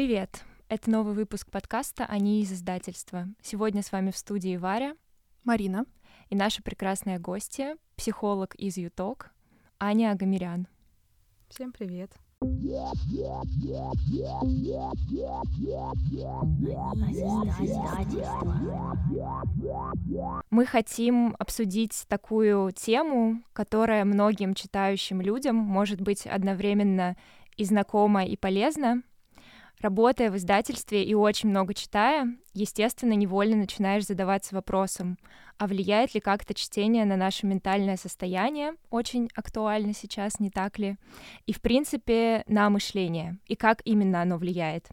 Привет! Это новый выпуск подкаста «Они из издательства». Сегодня с вами в студии Варя, Марина и наша прекрасная гостья, психолог из ЮТОК, Аня Агамирян. Всем привет! Мы хотим обсудить такую тему, которая многим читающим людям может быть одновременно и знакома, и полезна. Работая в издательстве и очень много читая, естественно, невольно начинаешь задаваться вопросом, а влияет ли как-то чтение на наше ментальное состояние, очень актуально сейчас, не так ли, и, в принципе, на мышление, и как именно оно влияет.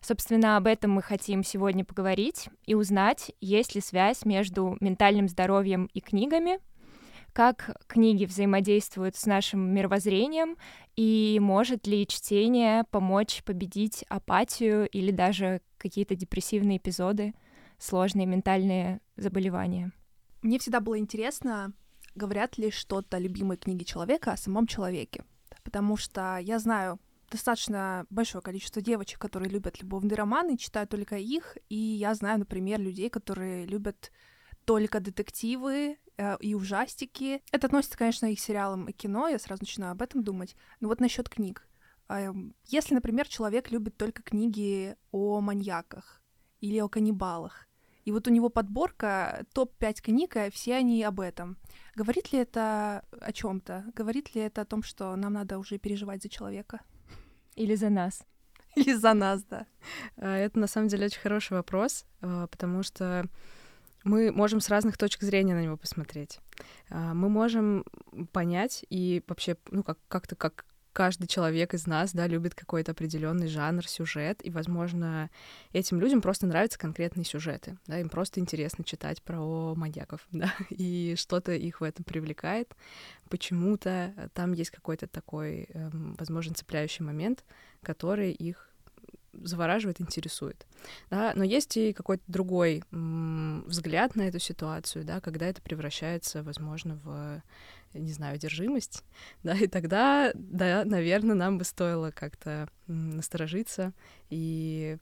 Собственно, об этом мы хотим сегодня поговорить и узнать, есть ли связь между ментальным здоровьем и книгами — как книги взаимодействуют с нашим мировоззрением и может ли чтение помочь победить апатию или даже какие-то депрессивные эпизоды, сложные ментальные заболевания. Мне всегда было интересно, говорят ли что-то любимой книги человека о самом человеке. Потому что я знаю достаточно большое количество девочек, которые любят любовные романы, читают только их, и я знаю, например, людей, которые любят только детективы э, и ужастики. Это относится, конечно, и к сериалам, и кино, я сразу начинаю об этом думать. Но вот насчет книг. Э, если, например, человек любит только книги о маньяках или о каннибалах, и вот у него подборка топ-5 книг, и все они об этом. Говорит ли это о чем-то? Говорит ли это о том, что нам надо уже переживать за человека? Или за нас? Или за нас, да. Э, это на самом деле очень хороший вопрос, э, потому что мы можем с разных точек зрения на него посмотреть. А, мы можем понять и вообще, ну, как- как-то как каждый человек из нас, да, любит какой-то определенный жанр, сюжет, и, возможно, этим людям просто нравятся конкретные сюжеты, да, им просто интересно читать про маньяков, да, и что-то их в этом привлекает, почему-то там есть какой-то такой, эм, возможно, цепляющий момент, который их завораживает, интересует. Да? Но есть и какой-то другой м- взгляд на эту ситуацию, да, когда это превращается, возможно, в, не знаю, одержимость, да, и тогда, да, наверное, нам бы стоило как-то насторожиться и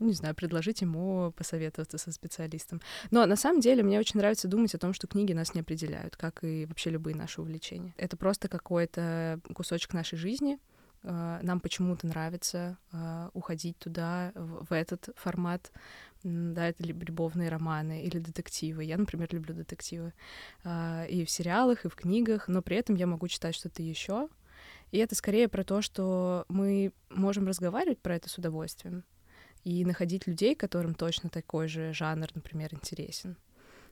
не знаю, предложить ему посоветоваться со специалистом. Но на самом деле мне очень нравится думать о том, что книги нас не определяют, как и вообще любые наши увлечения. Это просто какой-то кусочек нашей жизни, нам почему-то нравится э, уходить туда, в, этот формат, да, это любовные романы или детективы. Я, например, люблю детективы э, и в сериалах, и в книгах, но при этом я могу читать что-то еще. И это скорее про то, что мы можем разговаривать про это с удовольствием и находить людей, которым точно такой же жанр, например, интересен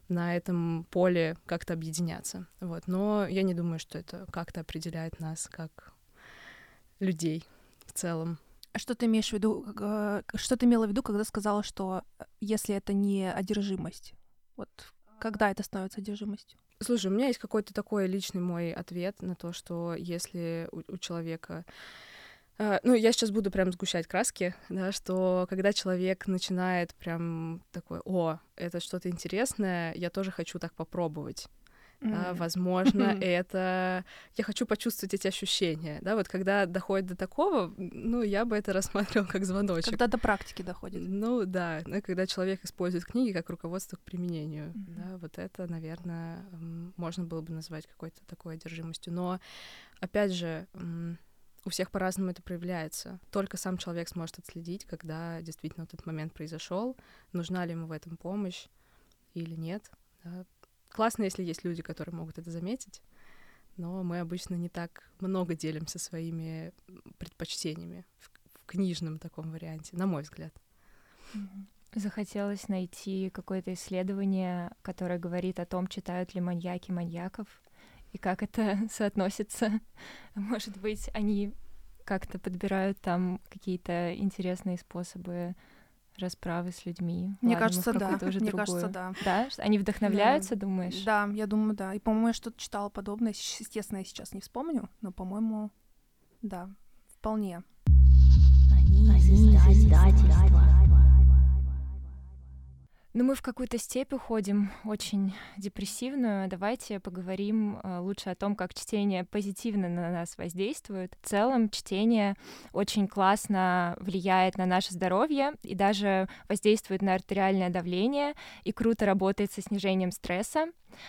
на этом поле как-то объединяться. Вот. Но я не думаю, что это как-то определяет нас как людей в целом. А что ты имеешь в виду, э, что ты имела в виду, когда сказала, что э, если это не одержимость? Вот когда это становится одержимостью? Слушай, у меня есть какой-то такой личный мой ответ на то, что если у, у человека Uh, ну, я сейчас буду прям сгущать краски, да, что когда человек начинает прям такой, о, это что-то интересное, я тоже хочу так попробовать. Mm. возможно, это я хочу почувствовать эти ощущения. Да, вот когда доходит до такого, ну, я бы это рассматривал как звоночек. Когда до практики доходит. Ну да, ну, когда человек использует книги как руководство к применению, mm-hmm. да, вот это, наверное, можно было бы назвать какой-то такой одержимостью. Но опять же, у всех по-разному это проявляется. Только сам человек сможет отследить, когда действительно этот момент произошел, нужна ли ему в этом помощь или нет. Да, Классно, если есть люди, которые могут это заметить, но мы обычно не так много делимся своими предпочтениями в, в книжном таком варианте, на мой взгляд. Захотелось найти какое-то исследование, которое говорит о том, читают ли маньяки маньяков, и как это соотносится. Может быть, они как-то подбирают там какие-то интересные способы расправы с людьми. Мне Ладно, кажется, да. Уже Мне другую. кажется, да. Да? Они вдохновляются, да. думаешь? Да, я думаю, да. И, по-моему, я что-то читала подобное. Естественно, я сейчас не вспомню, но, по-моему, да, вполне. Ну Ну, мы в какую-то степь уходим, очень депрессивную. Давайте поговорим э, лучше о том, как чтение позитивно на нас воздействует. В целом, чтение очень классно влияет на наше здоровье и даже воздействует на артериальное давление и круто работает со снижением стресса.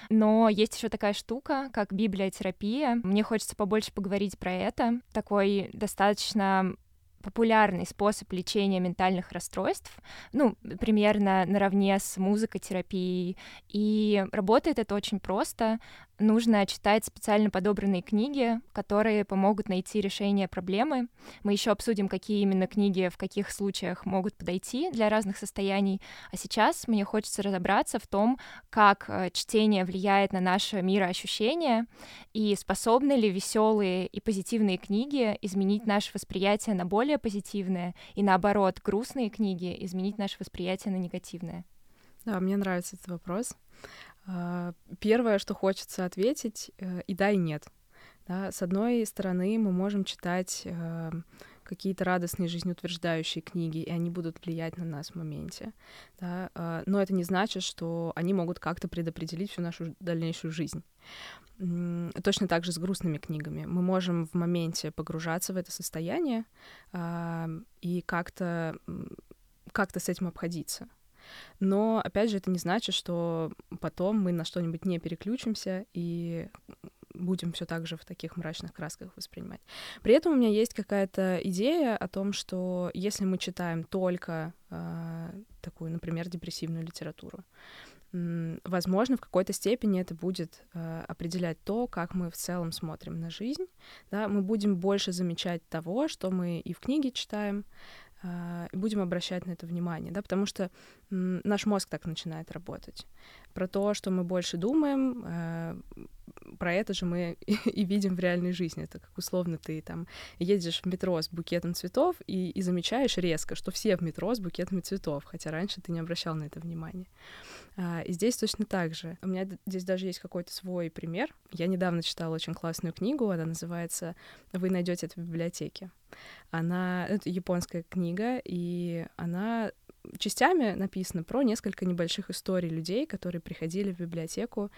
Но есть еще такая штука, как библиотерапия. Мне хочется побольше поговорить про это. Такой достаточно популярный способ лечения ментальных расстройств, ну, примерно наравне с музыкотерапией. И работает это очень просто нужно читать специально подобранные книги, которые помогут найти решение проблемы. Мы еще обсудим, какие именно книги в каких случаях могут подойти для разных состояний. А сейчас мне хочется разобраться в том, как э, чтение влияет на наше мироощущение и способны ли веселые и позитивные книги изменить наше восприятие на более позитивное и наоборот грустные книги изменить наше восприятие на негативное. Да, мне нравится этот вопрос. А, первое, что хочется ответить, э, и да, и нет. Да, с одной стороны, мы можем читать э, какие-то радостные жизнеутверждающие книги, и они будут влиять на нас в моменте. Да, э, но это не значит, что они могут как-то предопределить всю нашу дальнейшую жизнь. Точно так же с грустными книгами. Мы можем в моменте погружаться в это состояние э, и как-то как-то с этим обходиться. Но, опять же, это не значит, что потом мы на что-нибудь не переключимся и будем все так же в таких мрачных красках воспринимать. При этом у меня есть какая-то идея о том, что если мы читаем только э, такую, например, депрессивную литературу, возможно, в какой-то степени это будет э, определять то, как мы в целом смотрим на жизнь. Да? Мы будем больше замечать того, что мы и в книге читаем, а, и будем обращать на это внимание, да, потому что наш мозг так начинает работать. Про то, что мы больше думаем, про это же мы и видим в реальной жизни. Это как условно ты там едешь в метро с букетом цветов и, и замечаешь резко, что все в метро с букетами цветов, хотя раньше ты не обращал на это внимания. А, и здесь точно так же. У меня здесь даже есть какой-то свой пример. Я недавно читала очень классную книгу, она называется «Вы найдете это в библиотеке». Она это японская книга, и она частями написано про несколько небольших историй людей, которые приходили в библиотеку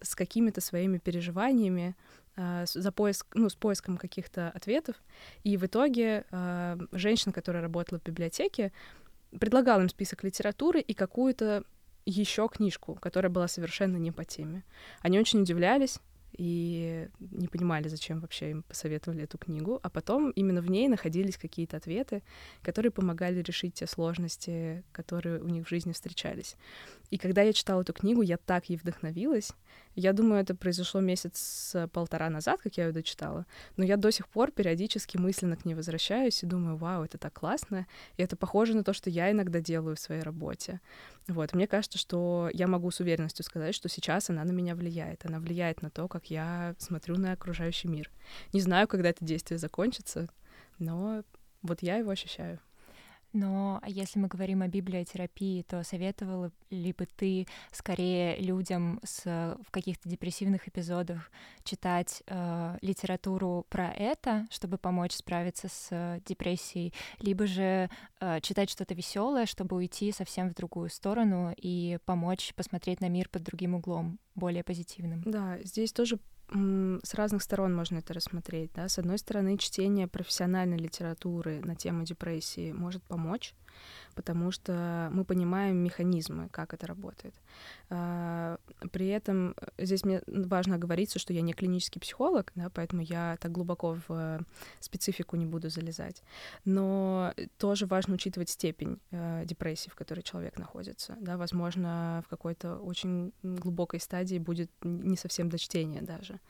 с какими-то своими переживаниями, э, за поиск, ну, с поиском каких-то ответов. И в итоге э, женщина, которая работала в библиотеке, предлагала им список литературы и какую-то еще книжку, которая была совершенно не по теме. Они очень удивлялись, и не понимали, зачем вообще им посоветовали эту книгу, а потом именно в ней находились какие-то ответы, которые помогали решить те сложности, которые у них в жизни встречались. И когда я читала эту книгу, я так ей вдохновилась. Я думаю, это произошло месяц-полтора назад, как я ее дочитала, но я до сих пор периодически мысленно к ней возвращаюсь и думаю, вау, это так классно, и это похоже на то, что я иногда делаю в своей работе. Вот, мне кажется, что я могу с уверенностью сказать, что сейчас она на меня влияет. Она влияет на то, как я смотрю на окружающий мир. Не знаю, когда это действие закончится, но вот я его ощущаю. Но если мы говорим о библиотерапии, то советовала ли бы ты скорее людям с, в каких-то депрессивных эпизодах читать э, литературу про это, чтобы помочь справиться с депрессией, либо же э, читать что-то веселое, чтобы уйти совсем в другую сторону и помочь посмотреть на мир под другим углом, более позитивным? Да, здесь тоже с разных сторон можно это рассмотреть. Да? С одной стороны, чтение профессиональной литературы на тему депрессии может помочь, потому что мы понимаем механизмы, как это работает. А, при этом э, здесь мне важно оговориться, что я не клинический психолог, да, поэтому я так глубоко в э, специфику не буду залезать. Но тоже важно учитывать степень э, депрессии, в которой человек находится. Да, возможно, в какой-то очень глубокой стадии будет не совсем до чтения даже.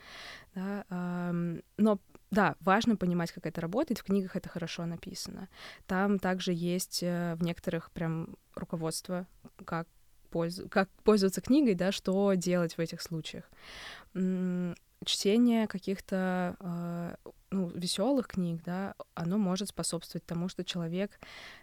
Да, но да, важно понимать, как это работает. В книгах это хорошо написано. Там также есть э, в некоторых прям руководство, как, пользу, как пользоваться книгой, да, что делать в этих случаях чтение каких-то э, ну, веселых книг, да, оно может способствовать тому, что человек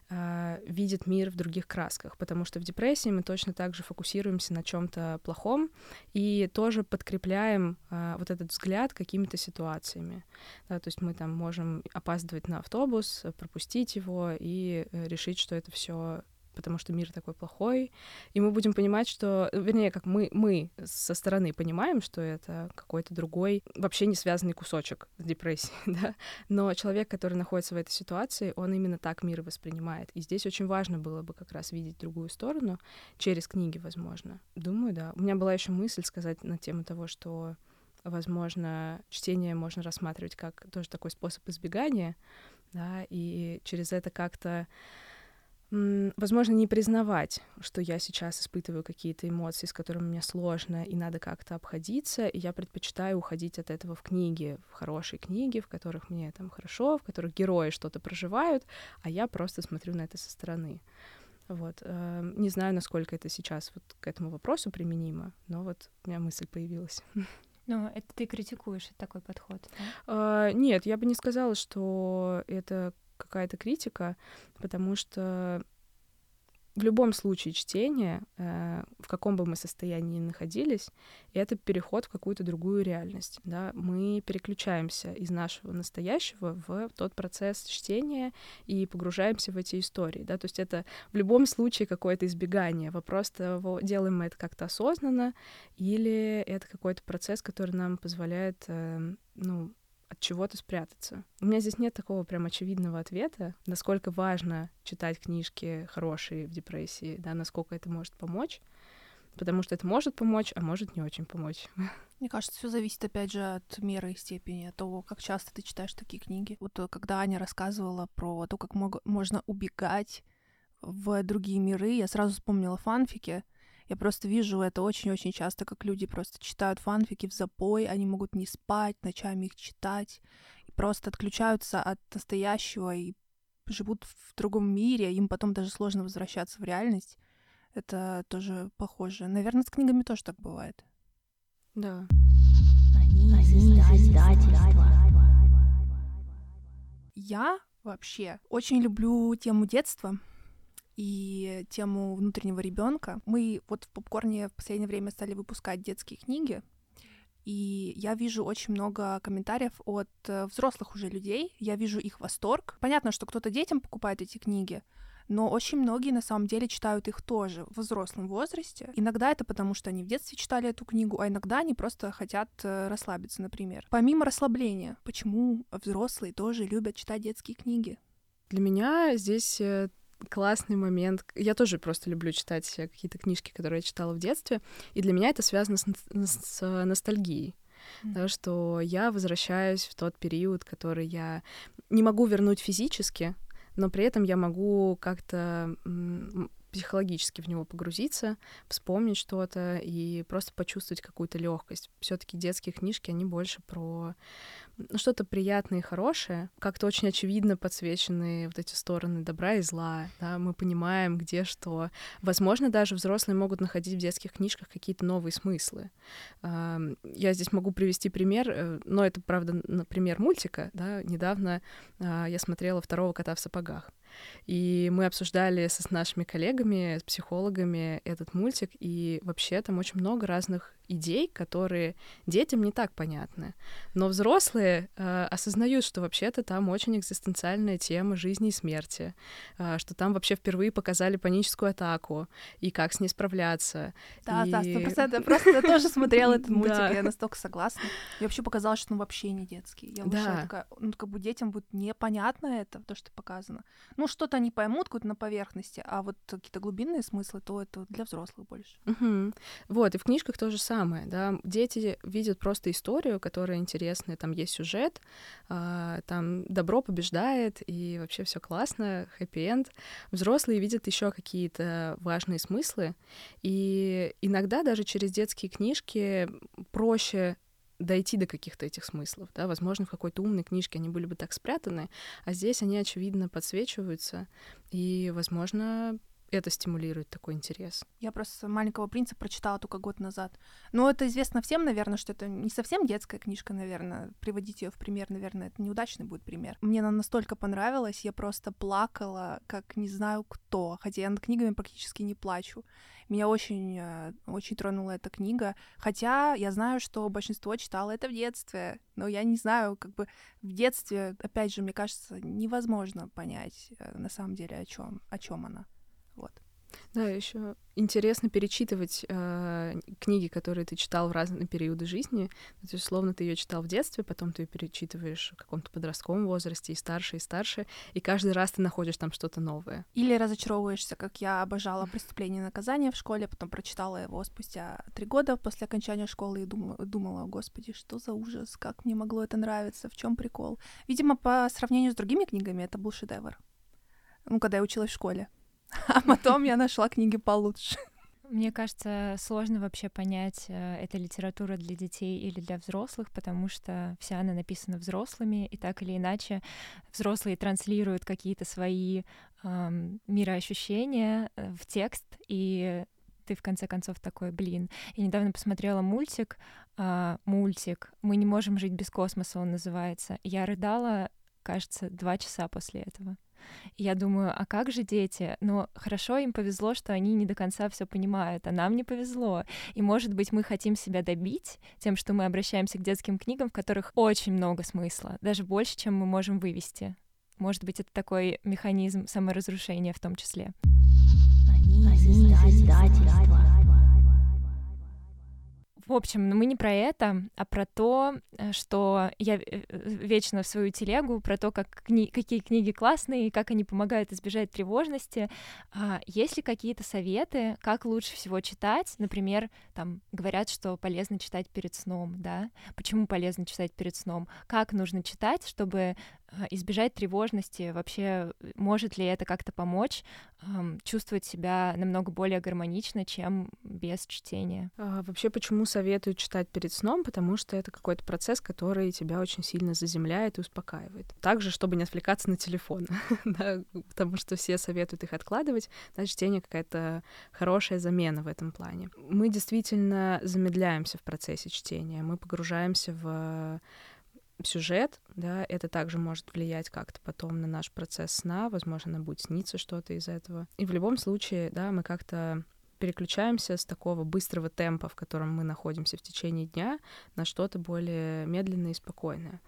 э, видит мир в других красках, потому что в депрессии мы точно так же фокусируемся на чем-то плохом и тоже подкрепляем э, вот этот взгляд какими-то ситуациями. Да, то есть мы там можем опаздывать на автобус, пропустить его и решить, что это все потому что мир такой плохой, и мы будем понимать, что, вернее, как мы, мы со стороны понимаем, что это какой-то другой, вообще не связанный кусочек с депрессией, да, но человек, который находится в этой ситуации, он именно так мир воспринимает, и здесь очень важно было бы как раз видеть другую сторону через книги, возможно. Думаю, да. У меня была еще мысль сказать на тему того, что возможно, чтение можно рассматривать как тоже такой способ избегания, да, и через это как-то возможно, не признавать, что я сейчас испытываю какие-то эмоции, с которыми мне сложно, и надо как-то обходиться, и я предпочитаю уходить от этого в книги, в хорошие книги, в которых мне там хорошо, в которых герои что-то проживают, а я просто смотрю на это со стороны. Вот. Эм, не знаю, насколько это сейчас вот к этому вопросу применимо, но вот у меня мысль появилась. Ну, это ты критикуешь такой подход, да? А, нет, я бы не сказала, что это какая-то критика, потому что в любом случае чтение, э, в каком бы мы состоянии ни находились, это переход в какую-то другую реальность. Да? Мы переключаемся из нашего настоящего в тот процесс чтения и погружаемся в эти истории. Да? То есть это в любом случае какое-то избегание. Вопрос того, делаем мы это как-то осознанно, или это какой-то процесс, который нам позволяет э, ну, от чего-то спрятаться. У меня здесь нет такого прям очевидного ответа, насколько важно читать книжки хорошие в депрессии, да, насколько это может помочь, потому что это может помочь, а может не очень помочь. Мне кажется, все зависит, опять же, от меры и степени, от того, как часто ты читаешь такие книги. Вот э, когда Аня рассказывала про то, как можно убегать в другие миры, я сразу вспомнила фанфики, я просто вижу это очень-очень часто, как люди просто читают фанфики в запой, они могут не спать, ночами их читать, и просто отключаются от настоящего и живут в другом мире, им потом даже сложно возвращаться в реальность. Это тоже похоже. Наверное, с книгами тоже так бывает. Да. Я вообще очень люблю тему детства и тему внутреннего ребенка. Мы вот в попкорне в последнее время стали выпускать детские книги, и я вижу очень много комментариев от э, взрослых уже людей. Я вижу их восторг. Понятно, что кто-то детям покупает эти книги, но очень многие на самом деле читают их тоже в взрослом возрасте. Иногда это потому, что они в детстве читали эту книгу, а иногда они просто хотят э, расслабиться, например. Помимо расслабления, почему взрослые тоже любят читать детские книги? Для меня здесь э, классный момент. Я тоже просто люблю читать какие-то книжки, которые я читала в детстве, и для меня это связано с, с ностальгией. Mm-hmm. Да, что я возвращаюсь в тот период, который я не могу вернуть физически, но при этом я могу как-то психологически в него погрузиться, вспомнить что-то и просто почувствовать какую-то легкость. Все-таки детские книжки, они больше про ну, что-то приятное и хорошее, как-то очень очевидно подсвечены вот эти стороны добра и зла, да, мы понимаем, где что. Возможно, даже взрослые могут находить в детских книжках какие-то новые смыслы. Я здесь могу привести пример, э, но это, правда, например, мультика, да, недавно а, я смотрела «Второго кота в сапогах», и мы обсуждали с нашими коллегами, с психологами этот мультик, и вообще там очень много разных идей, которые детям не так понятны. Но взрослые э, осознают, что вообще-то там очень экзистенциальная тема жизни и смерти, э, что там вообще впервые показали паническую атаку и как с ней справляться. Да, и... да, сто процентов. Просто я тоже смотрела этот мультик, я настолько согласна. И вообще показалось, что он вообще не детский. Я вышла такая, ну как бы детям будет непонятно это, то, что показано. Ну что-то они поймут, какое-то на поверхности, а вот какие-то глубинные смыслы, то это для взрослых больше. Вот, и в книжках то же самое, да. Дети видят просто историю, которая интересная, там есть сюжет, а, там добро побеждает, и вообще все классно, хэппи-энд. Взрослые видят еще какие-то важные смыслы, и иногда даже через детские книжки проще дойти до каких-то этих смыслов, да, возможно, в какой-то умной книжке они были бы так спрятаны, а здесь они, очевидно, подсвечиваются, и, возможно, это стимулирует такой интерес. Я просто «Маленького принца» прочитала только год назад. Но это известно всем, наверное, что это не совсем детская книжка, наверное. Приводить ее в пример, наверное, это неудачный будет пример. Мне она настолько понравилась, я просто плакала, как не знаю кто, хотя я над книгами практически не плачу. Меня очень, э, очень тронула эта книга. Хотя я знаю, что большинство читало это в детстве. Но я не знаю, как бы в детстве, опять же, мне кажется, невозможно понять э, на самом деле, о чем о чем она. Вот. Да, еще интересно перечитывать э, книги, которые ты читал в разные периоды жизни. То есть, условно, ты ее читал в детстве, потом ты ее перечитываешь в каком-то подростковом возрасте, и старше, и старше, и каждый раз ты находишь там что-то новое. Или разочаровываешься, как я обожала «Преступление и наказание» в школе, потом прочитала его спустя три года после окончания школы и думала, думала, господи, что за ужас, как мне могло это нравиться, в чем прикол. Видимо, по сравнению с другими книгами это был шедевр. Ну, когда я училась в школе. А потом я нашла книги получше. Мне кажется, сложно вообще понять, э, это литература для детей или для взрослых, потому что вся она написана взрослыми, и так или иначе взрослые транслируют какие-то свои эм, мироощущения э, в текст, и ты в конце концов такой, блин. Я недавно посмотрела мультик, э, мультик «Мы не можем жить без космоса» он называется. Я рыдала, кажется, два часа после этого. И я думаю, а как же дети? Но хорошо им повезло, что они не до конца все понимают, а нам не повезло. И, может быть, мы хотим себя добить тем, что мы обращаемся к детским книгам, в которых очень много смысла, даже больше, чем мы можем вывести. Может быть, это такой механизм саморазрушения в том числе. Они в общем, мы не про это, а про то, э, что я э, вечно в свою телегу, про то, как кни- какие книги классные, и как они помогают избежать тревожности. А, есть ли какие-то советы, как лучше всего читать? Например, там говорят, что полезно читать перед сном, да? Почему полезно читать перед сном? Как нужно читать, чтобы избежать тревожности? Вообще, может ли это как-то помочь эм, чувствовать себя намного более гармонично, чем без чтения? А, вообще, почему советую читать перед сном? Потому что это какой-то процесс, который тебя очень сильно заземляет и успокаивает. Также, чтобы не отвлекаться на телефон, потому что все советуют их откладывать, чтение какая-то хорошая замена в этом плане. Мы действительно замедляемся в процессе чтения, мы погружаемся в сюжет, да, это также может влиять как-то потом на наш процесс сна, возможно, нам будет сниться что-то из этого. И в любом случае, да, мы как-то переключаемся с такого быстрого темпа, в котором мы находимся в течение дня, на что-то более медленное и спокойное.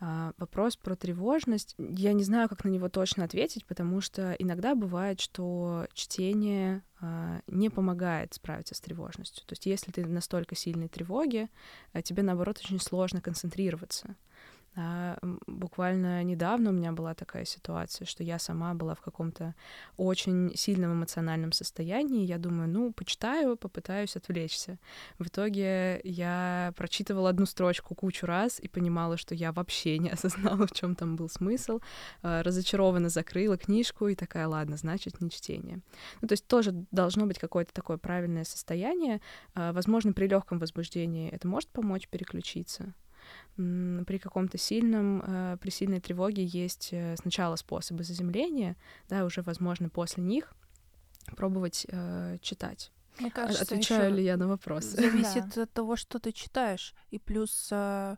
А, вопрос про тревожность. Я не знаю, как на него точно ответить, потому что иногда бывает, что чтение а, не помогает справиться с тревожностью. То есть если ты настолько сильной тревоге, а, тебе, наоборот, очень сложно концентрироваться. А, буквально недавно у меня была такая ситуация, что я сама была в каком-то очень сильном эмоциональном состоянии. Я думаю, ну, почитаю, попытаюсь отвлечься. В итоге я прочитывала одну строчку кучу раз и понимала, что я вообще не осознала, в чем там был смысл. А, разочарованно закрыла книжку и такая, ладно, значит, не чтение. Ну, то есть тоже должно быть какое-то такое правильное состояние. А, возможно, при легком возбуждении это может помочь переключиться при каком-то сильном, э, при сильной тревоге есть э, сначала способы заземления, да, уже, возможно, после них пробовать э, читать. Мне кажется, Отвечаю ли я на вопрос? Зависит да. от того, что ты читаешь. И плюс, э,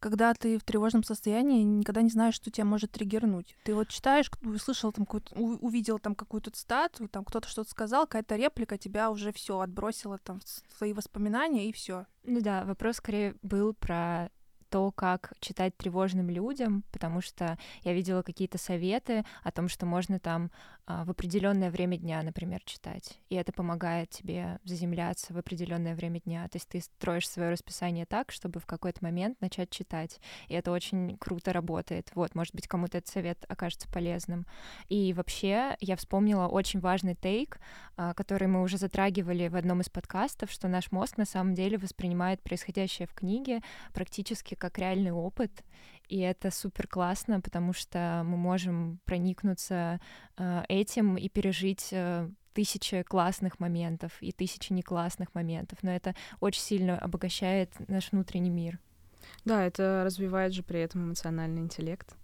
когда ты в тревожном состоянии, никогда не знаешь, что тебя может триггернуть. Ты вот читаешь, услышал там увидел там какую-то цитату, там кто-то что-то сказал, какая-то реплика тебя уже все отбросила там в свои воспоминания и все. Ну да, вопрос скорее был про то, как читать тревожным людям, потому что я видела какие-то советы о том, что можно там а, в определенное время дня, например, читать. И это помогает тебе заземляться в определенное время дня. То есть ты строишь свое расписание так, чтобы в какой-то момент начать читать. И это очень круто работает. Вот, может быть, кому-то этот совет окажется полезным. И вообще я вспомнила очень важный тейк, а, который мы уже затрагивали в одном из подкастов, что наш мозг на самом деле воспринимает происходящее в книге практически как реальный опыт, и это супер классно, потому что мы можем проникнуться э, этим и пережить э, тысячи классных моментов и тысячи неклассных моментов, но это очень сильно обогащает наш внутренний мир. Да, это развивает же при этом эмоциональный интеллект,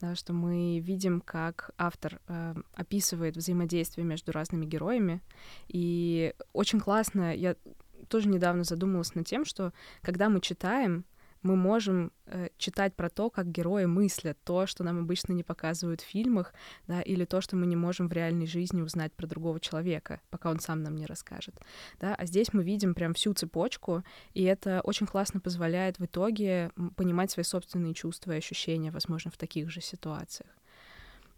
да, что мы видим, как автор э, описывает взаимодействие между разными героями, и очень классно, я тоже недавно задумалась над тем, что когда мы читаем, мы можем э, читать про то, как герои мыслят, то, что нам обычно не показывают в фильмах, да, или то, что мы не можем в реальной жизни узнать про другого человека, пока он сам нам не расскажет. Да. А здесь мы видим прям всю цепочку, и это очень классно позволяет в итоге понимать свои собственные чувства и ощущения, возможно, в таких же ситуациях.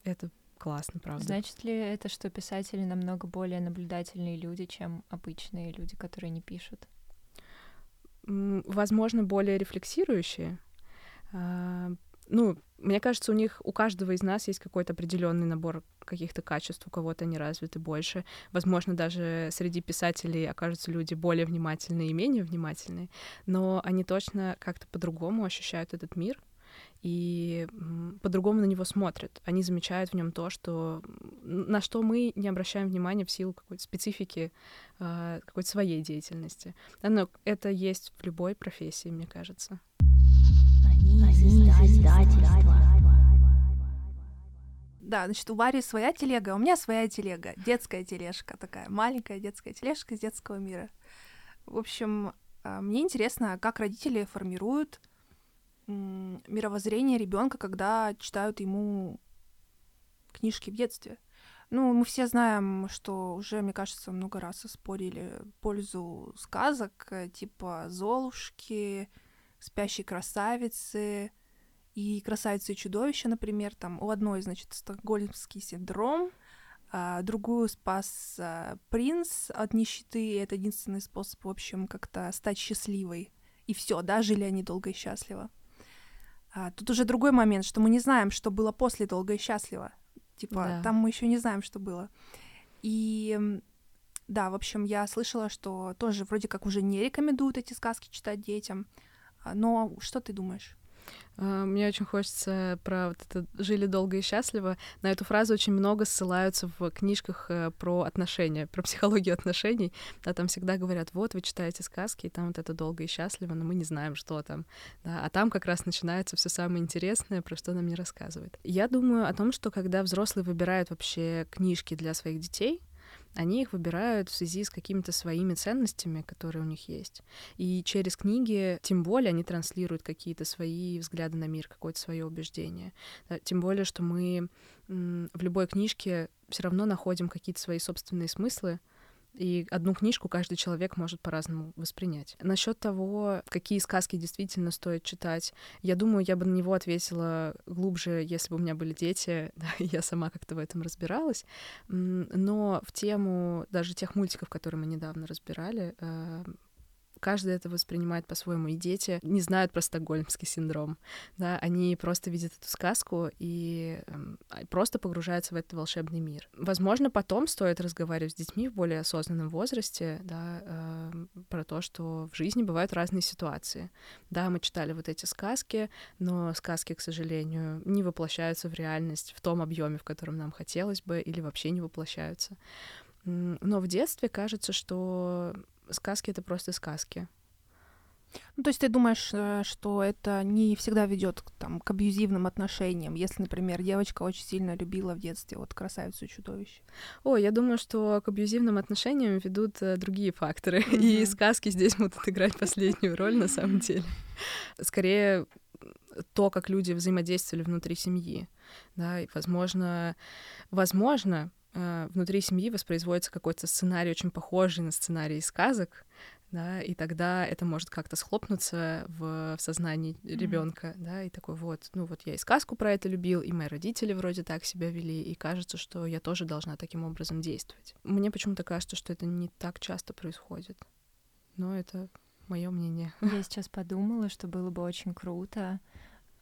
Это классно, правда. Значит ли это, что писатели намного более наблюдательные люди, чем обычные люди, которые не пишут? Возможно, более рефлексирующие. А, ну, мне кажется, у них, у каждого из нас есть какой-то определенный набор каких-то качеств, у кого-то они развиты больше. Возможно, даже среди писателей окажутся люди более внимательные и менее внимательные, но они точно как-то по-другому ощущают этот мир и по-другому на него смотрят. Они замечают в нем то, что на что мы не обращаем внимания в силу какой-то специфики а, какой-то своей деятельности. Но это есть в любой профессии, мне кажется. Да, значит, у Вари своя телега, а у меня своя телега. Детская тележка такая, маленькая детская тележка из детского мира. В общем, а, мне интересно, как родители формируют мировоззрение ребенка, когда читают ему книжки в детстве. Ну, мы все знаем, что уже, мне кажется, много раз спорили пользу сказок, э, типа Золушки, Спящей красавицы и Красавицы и чудовища, например. Там у одной, значит, стокгольмский синдром, а другую спас а, принц от нищеты, и это единственный способ, в общем, как-то стать счастливой. И все, да, жили они долго и счастливо. А, тут уже другой момент, что мы не знаем, что было после долго и счастливо. Типа, да. там мы еще не знаем, что было. И да, в общем, я слышала, что тоже вроде как уже не рекомендуют эти сказки читать детям. А, но что ты думаешь? А, мне очень хочется про вот это «жили долго и счастливо». На эту фразу очень много ссылаются в книжках э, про отношения, про психологию отношений. Да, там всегда говорят, вот, вы читаете сказки, и там вот это «долго и счастливо», но мы не знаем, что там. Да, а там как раз начинается все самое интересное, про что нам не рассказывают. Я думаю о том, что когда взрослые выбирают вообще книжки для своих детей, они их выбирают в связи с какими-то своими ценностями, которые у них есть. И через книги, тем более, они транслируют какие-то свои взгляды на мир, какое-то свое убеждение. Тем более, что мы в любой книжке все равно находим какие-то свои собственные смыслы, и одну книжку каждый человек может по-разному воспринять. Насчет того, какие сказки действительно стоит читать, я думаю, я бы на него ответила глубже, если бы у меня были дети, я сама как-то в этом разбиралась. Но в тему даже тех мультиков, которые мы недавно разбирали, э, каждый это воспринимает по-своему. И дети не знают про стокгольмский синдром. Да? Они просто видят эту сказку и э, просто погружаются в этот волшебный мир. Возможно, потом стоит разговаривать с детьми в более осознанном возрасте да, э, про то, что в жизни бывают разные ситуации. Да, мы читали вот эти сказки, но сказки, к сожалению, не воплощаются в реальность в том объеме, в котором нам хотелось бы, или вообще не воплощаются. Но в детстве кажется, что сказки это просто сказки. Ну, то есть ты думаешь, э, что это не всегда ведет там, к абьюзивным отношениям, если, например, девочка очень сильно любила в детстве вот красавицу и чудовище? О, я думаю, что к абьюзивным отношениям ведут э, другие факторы, mm-hmm. и сказки здесь будут играть последнюю роль на самом деле. Скорее, то, как люди взаимодействовали внутри семьи, да, и, возможно, возможно, э, внутри семьи воспроизводится какой-то сценарий, очень похожий на сценарий сказок, да, и тогда это может как-то схлопнуться в, в сознании mm-hmm. ребенка, да, и такой вот, ну вот я и сказку про это любил, и мои родители вроде так себя вели, и кажется, что я тоже должна таким образом действовать. Мне почему-то кажется, что это не так часто происходит, но это мое мнение. Я сейчас подумала, что было бы очень круто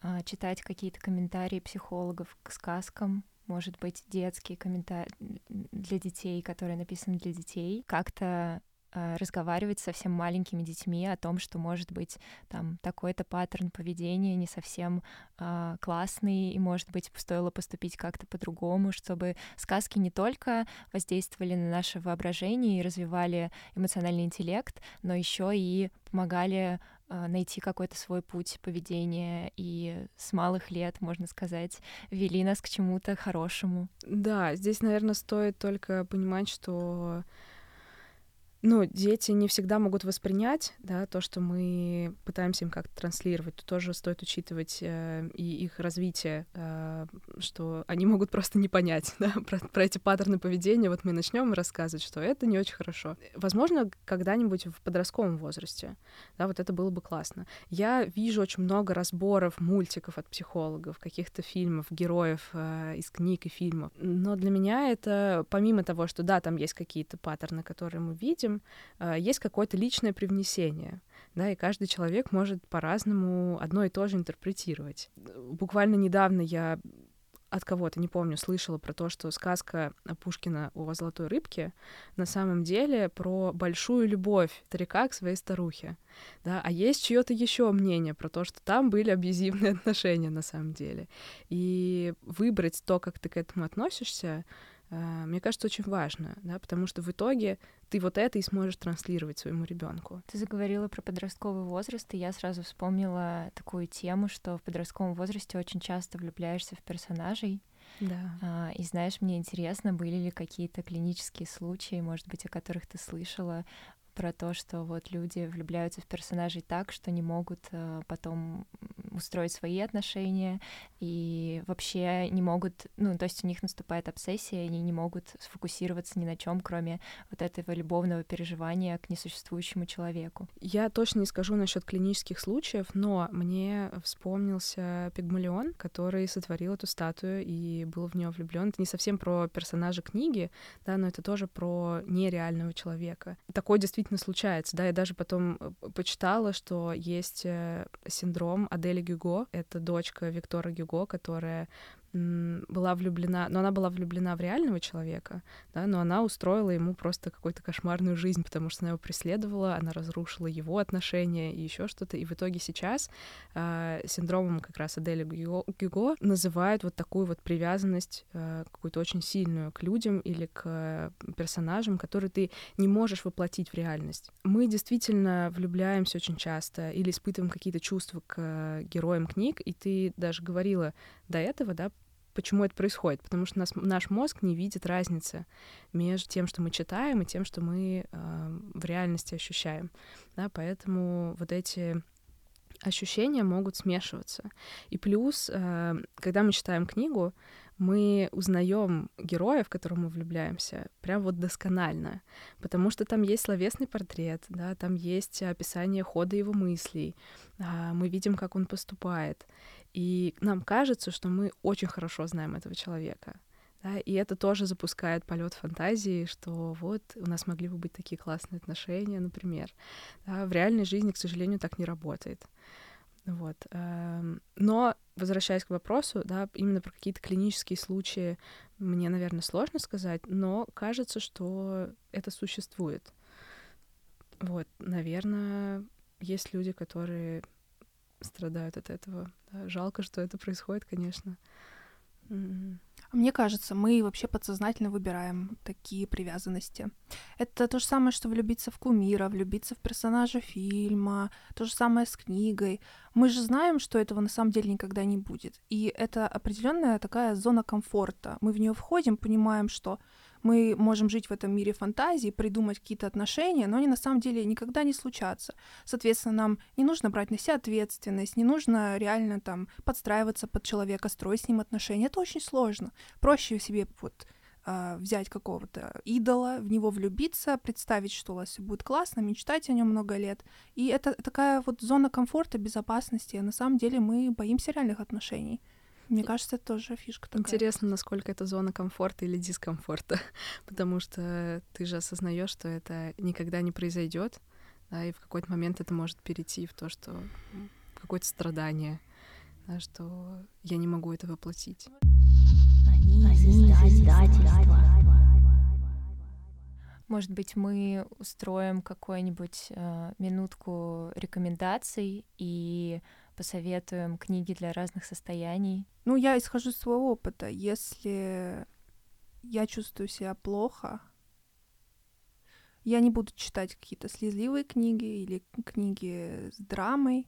а, читать какие-то комментарии психологов к сказкам, может быть, детские комментарии для детей, которые написаны для детей, как-то э, разговаривать со совсем маленькими детьми о том, что может быть там такой-то паттерн поведения не совсем э, классный, и может быть стоило поступить как-то по-другому, чтобы сказки не только воздействовали на наше воображение и развивали эмоциональный интеллект, но еще и помогали найти какой-то свой путь поведения и с малых лет, можно сказать, вели нас к чему-то хорошему. Да, здесь, наверное, стоит только понимать, что ну, дети не всегда могут воспринять, да, то, что мы пытаемся им как-то транслировать, то тоже стоит учитывать э, и их развитие, э, что они могут просто не понять, да, про, про эти паттерны поведения. Вот мы начнем рассказывать, что это не очень хорошо. Возможно, когда-нибудь в подростковом возрасте, да, вот это было бы классно. Я вижу очень много разборов мультиков от психологов, каких-то фильмов, героев э, из книг и фильмов. Но для меня это, помимо того, что да, там есть какие-то паттерны, которые мы видим, э, есть какое-то личное привнесение да, и каждый человек может по-разному одно и то же интерпретировать. Буквально недавно я от кого-то, не помню, слышала про то, что сказка Пушкина о золотой рыбке на самом деле про большую любовь старика к своей старухе. Да? А есть чье-то еще мнение про то, что там были абьюзивные отношения на самом деле. И выбрать то, как ты к этому относишься, мне кажется, очень важно, да, потому что в итоге ты вот это и сможешь транслировать своему ребенку. Ты заговорила про подростковый возраст, и я сразу вспомнила такую тему, что в подростковом возрасте очень часто влюбляешься в персонажей. Да. А, и знаешь, мне интересно, были ли какие-то клинические случаи, может быть, о которых ты слышала, про то, что вот люди влюбляются в персонажей так, что не могут э, потом устроить свои отношения и вообще не могут, ну, то есть у них наступает обсессия, они не могут сфокусироваться ни на чем, кроме вот этого любовного переживания к несуществующему человеку. Я точно не скажу насчет клинических случаев, но мне вспомнился Пигмалион, который сотворил эту статую и был в нее влюблен. Это не совсем про персонажа книги, да, но это тоже про нереального человека. Такой действительно действительно случается, да, я даже потом э, почитала, что есть э, синдром Адели Гюго, это дочка Виктора Гюго, которая была влюблена, но она была влюблена в реального человека, да, но она устроила ему просто какую-то кошмарную жизнь, потому что она его преследовала, она разрушила его отношения и еще что-то, и в итоге сейчас э, синдромом как раз Адели Гюго, называют вот такую вот привязанность э, какую-то очень сильную к людям или к персонажам, которые ты не можешь воплотить в реальность. Мы действительно влюбляемся очень часто или испытываем какие-то чувства к героям книг, и ты даже говорила до этого, да, Почему это происходит? Потому что нас, наш мозг не видит разницы между тем, что мы читаем, и тем, что мы э, в реальности ощущаем. Да, поэтому вот эти ощущения могут смешиваться. И плюс, э, когда мы читаем книгу, мы узнаем героя, в которого мы влюбляемся, прям вот досконально, потому что там есть словесный портрет, да, там есть описание хода его мыслей, а, мы видим, как он поступает, и нам кажется, что мы очень хорошо знаем этого человека. Да, и это тоже запускает полет фантазии, что вот у нас могли бы быть такие классные отношения, например. Да, в реальной жизни, к сожалению, так не работает. Вот. Эм, но, возвращаясь к вопросу, да, именно про какие-то клинические случаи мне, наверное, сложно сказать, но кажется, что это существует. Вот, наверное, есть люди, которые страдают от этого. Да, жалко, что это происходит, конечно. Mm-hmm. Мне кажется, мы вообще подсознательно выбираем такие привязанности. Это то же самое, что влюбиться в кумира, влюбиться в персонажа фильма, то же самое с книгой. Мы же знаем, что этого на самом деле никогда не будет. И это определенная такая зона комфорта. Мы в нее входим, понимаем, что мы можем жить в этом мире фантазии, придумать какие-то отношения, но они на самом деле никогда не случатся. Соответственно, нам не нужно брать на себя ответственность, не нужно реально там подстраиваться под человека, строить с ним отношения. Это очень сложно. Проще себе вот а, взять какого-то идола, в него влюбиться, представить, что у вас все будет классно, мечтать о нем много лет. И это такая вот зона комфорта, безопасности. На самом деле мы боимся реальных отношений. Мне кажется, это тоже фишка такая. Интересно, насколько это зона комфорта или дискомфорта, потому что ты же осознаешь, что это никогда не произойдет, да, и в какой-то момент это может перейти в то, что какое-то страдание, да, что я не могу это воплотить. Может быть, мы устроим какую-нибудь э, минутку рекомендаций и посоветуем книги для разных состояний? Ну, я исхожу из своего опыта. Если я чувствую себя плохо, я не буду читать какие-то слезливые книги или книги с драмой.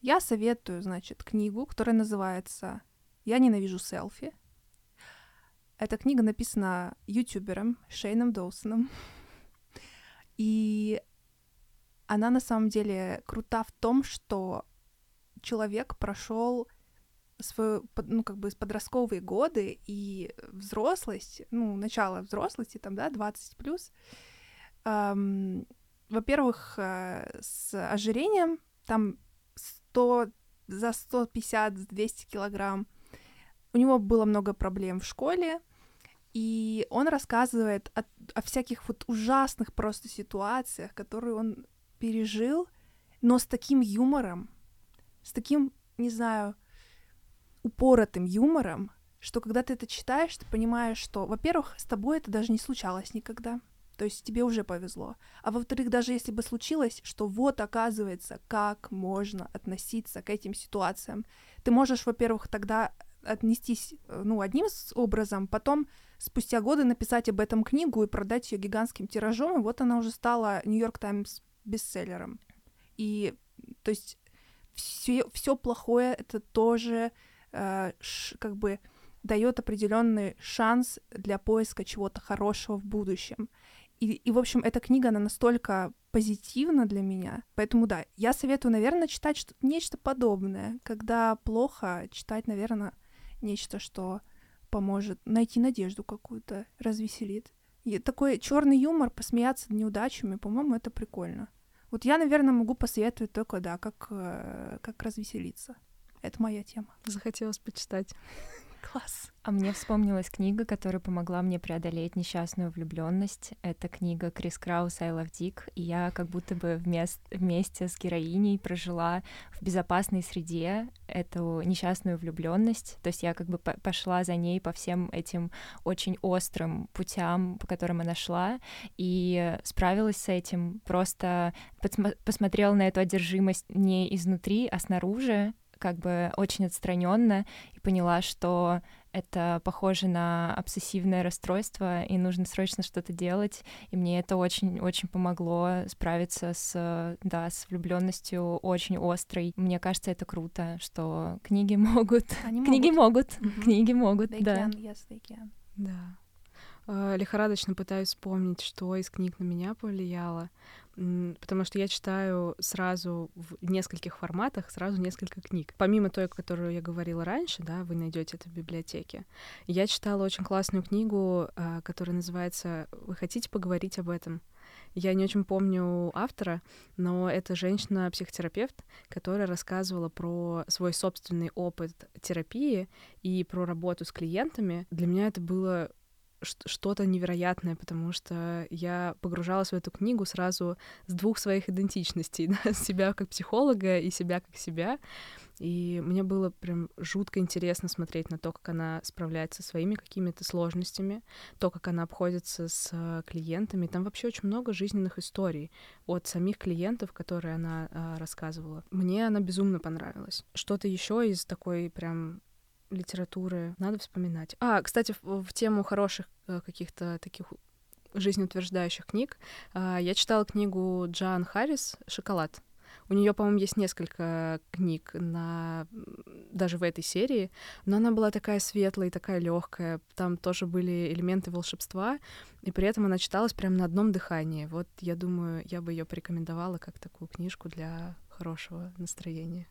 Я советую, значит, книгу, которая называется «Я ненавижу селфи». Эта книга написана ютубером Шейном Доусоном. И она на самом деле крута в том, что человек прошел свою, ну, как бы подростковые годы и взрослость, ну, начало взрослости, там, да, 20 плюс, эм, во-первых, э, с ожирением, там 100, за 150-200 килограмм, у него было много проблем в школе, и он рассказывает о, о всяких вот ужасных просто ситуациях, которые он пережил, но с таким юмором, с таким, не знаю, упоротым юмором, что когда ты это читаешь, ты понимаешь, что, во-первых, с тобой это даже не случалось никогда. То есть тебе уже повезло. А во-вторых, даже если бы случилось, что вот оказывается, как можно относиться к этим ситуациям. Ты можешь, во-первых, тогда отнестись, э, ну, одним образом, потом спустя годы написать об этом книгу и продать ее гигантским тиражом, и вот она уже стала Нью-Йорк Таймс бестселлером. И, то есть, все, все плохое это тоже э, ш, как бы дает определенный шанс для поиска чего-то хорошего в будущем. И, и, в общем, эта книга, она настолько позитивна для меня. Поэтому, да, я советую, наверное, читать что нечто подобное. Когда плохо, читать, наверное, нечто, что поможет найти надежду какую-то, развеселит. И такой черный юмор, посмеяться над неудачами, по-моему, это прикольно. Вот я, наверное, могу посоветовать только, да, как, э, как развеселиться. Это моя тема. Захотелось почитать. Класс. А мне вспомнилась книга, которая помогла мне преодолеть несчастную влюбленность. Это книга Крис Краус «I love Dick», и я как будто бы вместе, вместе с героиней прожила в безопасной среде эту несчастную влюбленность. То есть я как бы пошла за ней по всем этим очень острым путям, по которым она шла, и справилась с этим. Просто посмотрела на эту одержимость не изнутри, а снаружи, как бы очень отстраненно и поняла, что это похоже на обсессивное расстройство, и нужно срочно что-то делать. И мне это очень-очень помогло справиться с, да, с влюбленностью очень острой. Мне кажется, это круто, что книги могут. Они книги могут. могут. Mm-hmm. Книги могут, they да. Can, yes, they can. Да. Э, лихорадочно пытаюсь вспомнить, что из книг на меня повлияло потому что я читаю сразу в нескольких форматах, сразу несколько книг. Помимо той, которую я говорила раньше, да, вы найдете это в библиотеке. Я читала очень классную книгу, а, которая называется «Вы хотите поговорить об этом?» Я не очень помню автора, но это женщина-психотерапевт, которая рассказывала про свой собственный опыт терапии и про работу с клиентами. Для меня это было что-то невероятное, потому что я погружалась в эту книгу сразу с двух своих идентичностей, да, себя как психолога и себя как себя. И мне было прям жутко интересно смотреть на то, как она справляется со своими какими-то сложностями, то, как она обходится с клиентами. Там вообще очень много жизненных историй от самих клиентов, которые она а, рассказывала. Мне она безумно понравилась. Что-то еще из такой прям литературы надо вспоминать. А, кстати, в, в тему хороших э, каких-то таких жизнеутверждающих книг э, я читала книгу Джан Харрис «Шоколад». У нее, по-моему, есть несколько книг на даже в этой серии, но она была такая светлая и такая легкая. Там тоже были элементы волшебства, и при этом она читалась прямо на одном дыхании. Вот я думаю, я бы ее порекомендовала как такую книжку для хорошего настроения.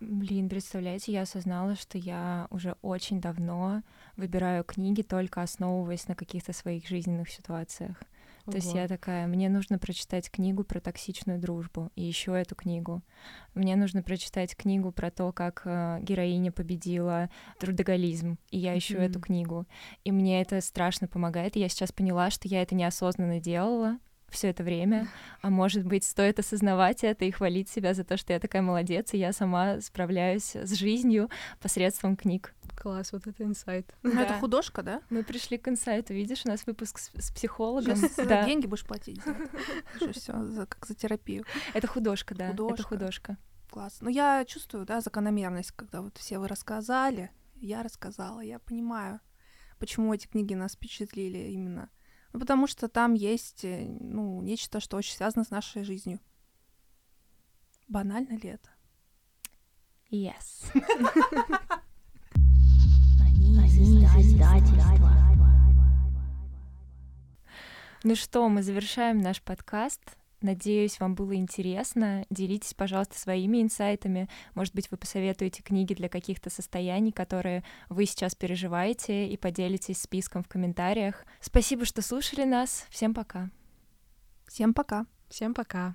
Блин, представляете, я осознала, что я уже очень давно выбираю книги, только основываясь на каких-то своих жизненных ситуациях. Ого. То есть я такая, мне нужно прочитать книгу про токсичную дружбу и еще эту книгу. Мне нужно прочитать книгу про то, как э, героиня победила трудоголизм, и я ищу mm-hmm. эту книгу. И мне это страшно помогает. И я сейчас поняла, что я это неосознанно делала, все это время. А может быть, стоит осознавать это и хвалить себя за то, что я такая молодец, и я сама справляюсь с жизнью посредством книг. Класс, вот это инсайт. Ну, это художка, да? Мы пришли к инсайту. Видишь, у нас выпуск с, с психологом. Сейчас да. деньги будешь платить. Все, за, как за терапию. Это художка, да. Художка. Это художка. Класс. Ну, я чувствую, да, закономерность, когда вот все вы рассказали, я рассказала, я понимаю, почему эти книги нас впечатлили именно ну, потому что там есть, э, ну, нечто, что очень связано с нашей жизнью. Банально ли это? Yes. Ну что, мы завершаем наш подкаст. Надеюсь, вам было интересно. Делитесь, пожалуйста, своими инсайтами. Может быть, вы посоветуете книги для каких-то состояний, которые вы сейчас переживаете, и поделитесь списком в комментариях. Спасибо, что слушали нас. Всем пока. Всем пока. Всем пока.